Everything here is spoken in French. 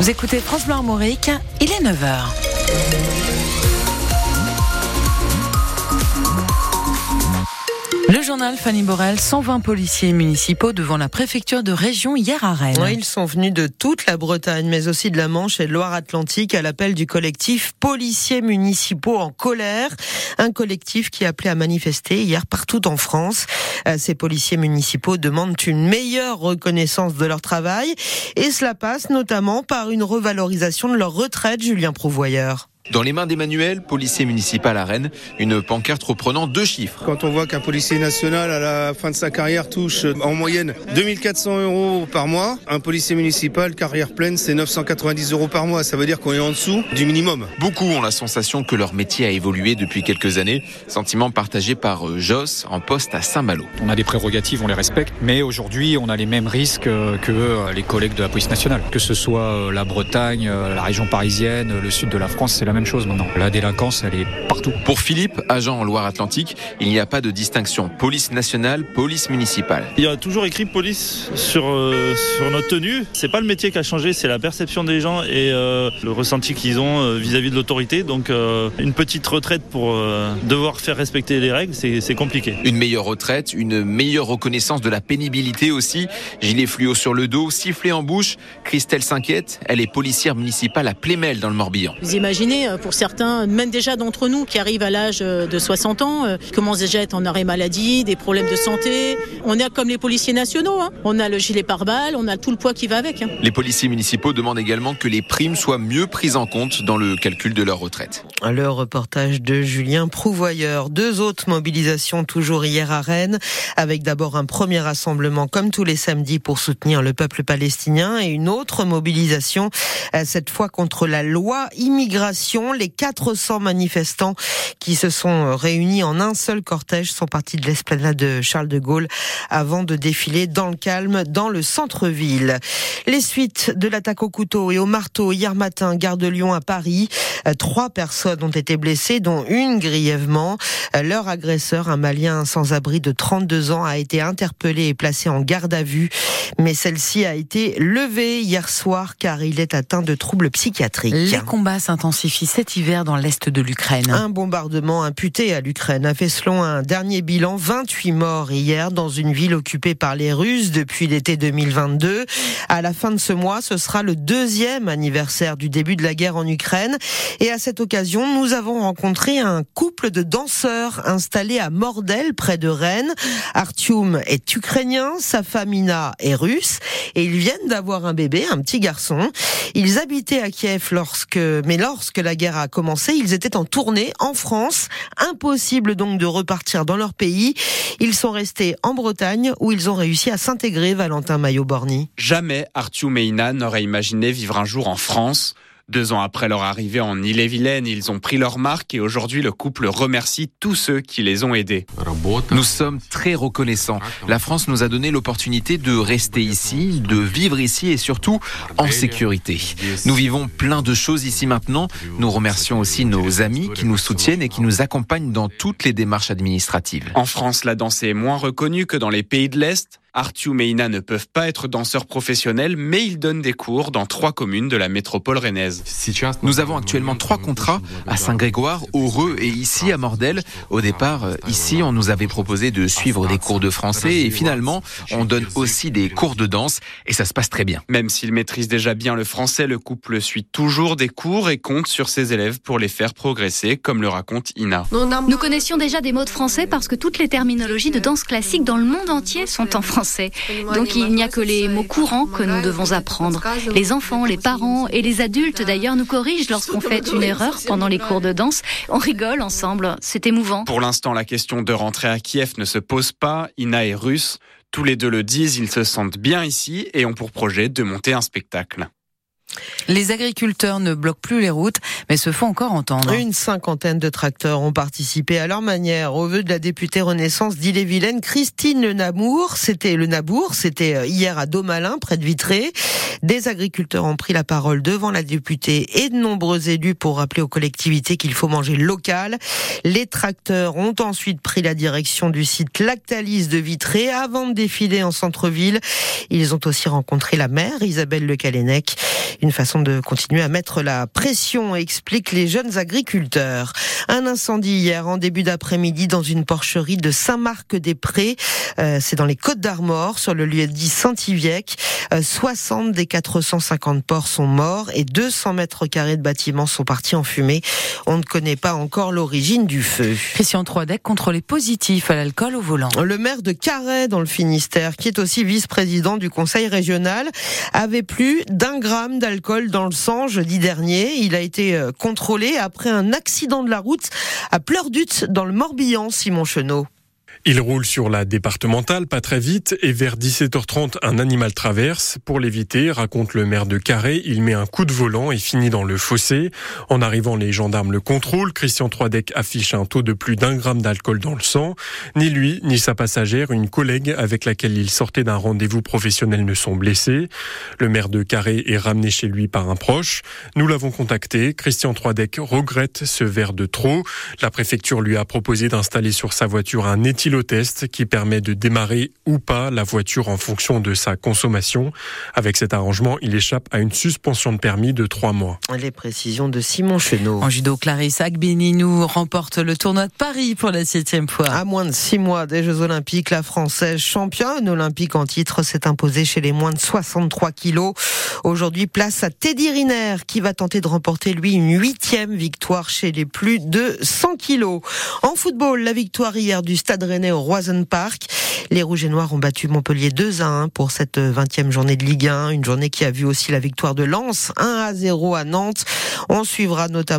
Vous écoutez France Blanc Armorique, il est 9h. Le journal Fanny Borel, 120 policiers municipaux devant la préfecture de région hier à Rennes. ils sont venus de toute la Bretagne, mais aussi de la Manche et de Loire-Atlantique à l'appel du collectif Policiers municipaux en colère. Un collectif qui appelait à manifester hier partout en France. Euh, ces policiers municipaux demandent une meilleure reconnaissance de leur travail et cela passe notamment par une revalorisation de leur retraite, Julien Prouvoyeur. Dans les mains d'Emmanuel, policier municipal à Rennes, une pancarte reprenant deux chiffres. Quand on voit qu'un policier national à la fin de sa carrière touche en moyenne 2400 euros par mois, un policier municipal carrière pleine c'est 990 euros par mois. Ça veut dire qu'on est en dessous du minimum. Beaucoup ont la sensation que leur métier a évolué depuis quelques années. Sentiment partagé par euh, Joss en poste à Saint-Malo. On a des prérogatives, on les respecte, mais aujourd'hui on a les mêmes risques euh, que euh, les collègues de la police nationale. Que ce soit la Bretagne, la région parisienne, le sud de la France, c'est la même chose maintenant. La délinquance, elle est partout. Pour Philippe, agent en Loire-Atlantique, il n'y a pas de distinction police nationale, police municipale. Il y a toujours écrit police sur, euh, sur notre tenue. C'est pas le métier qui a changé, c'est la perception des gens et euh, le ressenti qu'ils ont euh, vis-à-vis de l'autorité. Donc une petite retraite pour devoir faire respecter les règles, c'est compliqué. Une meilleure retraite, une meilleure reconnaissance de la pénibilité aussi. Gilet fluo sur le dos, sifflet en bouche. Christelle s'inquiète, elle est policière municipale à Plémel dans le Morbihan. Vous imaginez euh, pour certains, même déjà d'entre nous qui arrivent à l'âge euh, de 60 ans, euh, commencent déjà à être en arrêt maladie, des problèmes de santé. On est comme les policiers nationaux. Hein. On a le gilet pare-balles, on a tout le poids qui va avec. Hein. Les policiers municipaux demandent également que les primes soient mieux prises en compte dans le calcul de leur retraite. Le reportage de Julien Prouvoyeur. Deux autres mobilisations toujours hier à Rennes, avec d'abord un premier rassemblement comme tous les samedis pour soutenir le peuple palestinien et une autre mobilisation, cette fois contre la loi immigration les 400 manifestants qui se sont réunis en un seul cortège sont partis de l'esplanade de Charles de Gaulle avant de défiler dans le calme dans le centre-ville. Les suites de l'attaque au couteau et au marteau hier matin, gare de Lyon à Paris. Trois personnes ont été blessées, dont une grièvement. Leur agresseur, un Malien sans abri de 32 ans, a été interpellé et placé en garde à vue. Mais celle-ci a été levée hier soir car il est atteint de troubles psychiatriques. Les combats s'intensifient cet hiver dans l'est de l'Ukraine. Un bombardement imputé à l'Ukraine a fait selon un dernier bilan 28 morts hier dans une ville occupée par les Russes depuis l'été 2022. À la fin de ce mois, ce sera le deuxième anniversaire du début de la guerre en Ukraine. Et à cette occasion, nous avons rencontré un couple de danseurs installés à Mordel, près de Rennes. Artyom est ukrainien, sa femme Ina est russe et ils viennent d'avoir un bébé, un petit garçon. Ils habitaient à Kiev lorsque, mais lorsque la guerre a commencé, ils étaient en tournée en France. Impossible donc de repartir dans leur pays. Ils sont restés en Bretagne où ils ont réussi à s'intégrer, Valentin Maillot-Borny. Jamais Arthur Meina n'aurait imaginé vivre un jour en France. Deux ans après leur arrivée en Ille-et-Vilaine, ils ont pris leur marque et aujourd'hui le couple remercie tous ceux qui les ont aidés. Nous sommes très reconnaissants. La France nous a donné l'opportunité de rester ici, de vivre ici et surtout en sécurité. Nous vivons plein de choses ici maintenant. Nous remercions aussi nos amis qui nous soutiennent et qui nous accompagnent dans toutes les démarches administratives. En France, la danse est moins reconnue que dans les pays de l'Est. Arthur et Ina ne peuvent pas être danseurs professionnels, mais ils donnent des cours dans trois communes de la métropole rennaise. Nous avons actuellement trois contrats à Saint-Grégoire, Reux et ici à Mordel. Au départ, ici, on nous avait proposé de suivre des cours de français et finalement, on donne aussi des cours de danse et ça se passe très bien. Même s'ils maîtrisent déjà bien le français, le couple suit toujours des cours et compte sur ses élèves pour les faire progresser, comme le raconte Ina. Nous connaissions déjà des mots de français parce que toutes les terminologies de danse classique dans le monde entier sont en français. Donc il n'y a que les mots courants que nous devons apprendre. Les enfants, les parents et les adultes d'ailleurs nous corrigent lorsqu'on fait une erreur pendant les cours de danse. On rigole ensemble, c'est émouvant. Pour l'instant, la question de rentrer à Kiev ne se pose pas. Ina est russe. Tous les deux le disent, ils se sentent bien ici et ont pour projet de monter un spectacle. Les agriculteurs ne bloquent plus les routes, mais se font encore entendre. Une cinquantaine de tracteurs ont participé à leur manière au vœu de la députée Renaissance d'Ille-et-Vilaine, Christine Le Namour. C'était le Nabour, c'était euh, hier à Domalin, près de Vitré. Des agriculteurs ont pris la parole devant la députée et de nombreux élus pour rappeler aux collectivités qu'il faut manger local. Les tracteurs ont ensuite pris la direction du site Lactalis de Vitré avant de défiler en centre-ville. Ils ont aussi rencontré la maire, Isabelle Le Calennec. Une façon de continuer à mettre la pression, expliquent les jeunes agriculteurs. Un incendie hier en début d'après-midi dans une porcherie de Saint-Marc-des-Prés. Euh, c'est dans les Côtes d'Armor, sur le lieu dit Saint-Yviec. 60 euh, des 450 porcs sont morts et 200 mètres carrés de bâtiments sont partis en fumée. On ne connaît pas encore l'origine du feu. Christian Troidec les positifs à l'alcool au volant. Le maire de Carhaix dans le Finistère, qui est aussi vice-président du conseil régional, avait plus d'un gramme d'alcool dans le sang jeudi dernier. Il a été euh, contrôlé après un accident de la route à Pleurdut dans le Morbihan, Simon Chenot. Il roule sur la départementale, pas très vite, et vers 17h30, un animal traverse. Pour l'éviter, raconte le maire de Carré, il met un coup de volant et finit dans le fossé. En arrivant, les gendarmes le contrôlent. Christian Troidec affiche un taux de plus d'un gramme d'alcool dans le sang. Ni lui, ni sa passagère, une collègue avec laquelle il sortait d'un rendez-vous professionnel ne sont blessés. Le maire de Carré est ramené chez lui par un proche. Nous l'avons contacté. Christian Troidec regrette ce verre de trop. La préfecture lui a proposé d'installer sur sa voiture un éthylène test qui permet de démarrer ou pas la voiture en fonction de sa consommation. Avec cet arrangement, il échappe à une suspension de permis de trois mois. Les précisions de Simon Chenot. En judo, Clarisse Agbenienou remporte le tournoi de Paris pour la septième fois. À moins de six mois des Jeux Olympiques, la Française championne olympique en titre s'est imposée chez les moins de 63 kilos. Aujourd'hui, place à Teddy Riner qui va tenter de remporter lui une huitième victoire chez les plus de 100 kilos. En football, la victoire hier du Stade Rennais au Roisen Park. Les Rouges et Noirs ont battu Montpellier 2 à 1 pour cette 20e journée de Ligue 1, une journée qui a vu aussi la victoire de Lens 1 à 0 à Nantes. On suivra notamment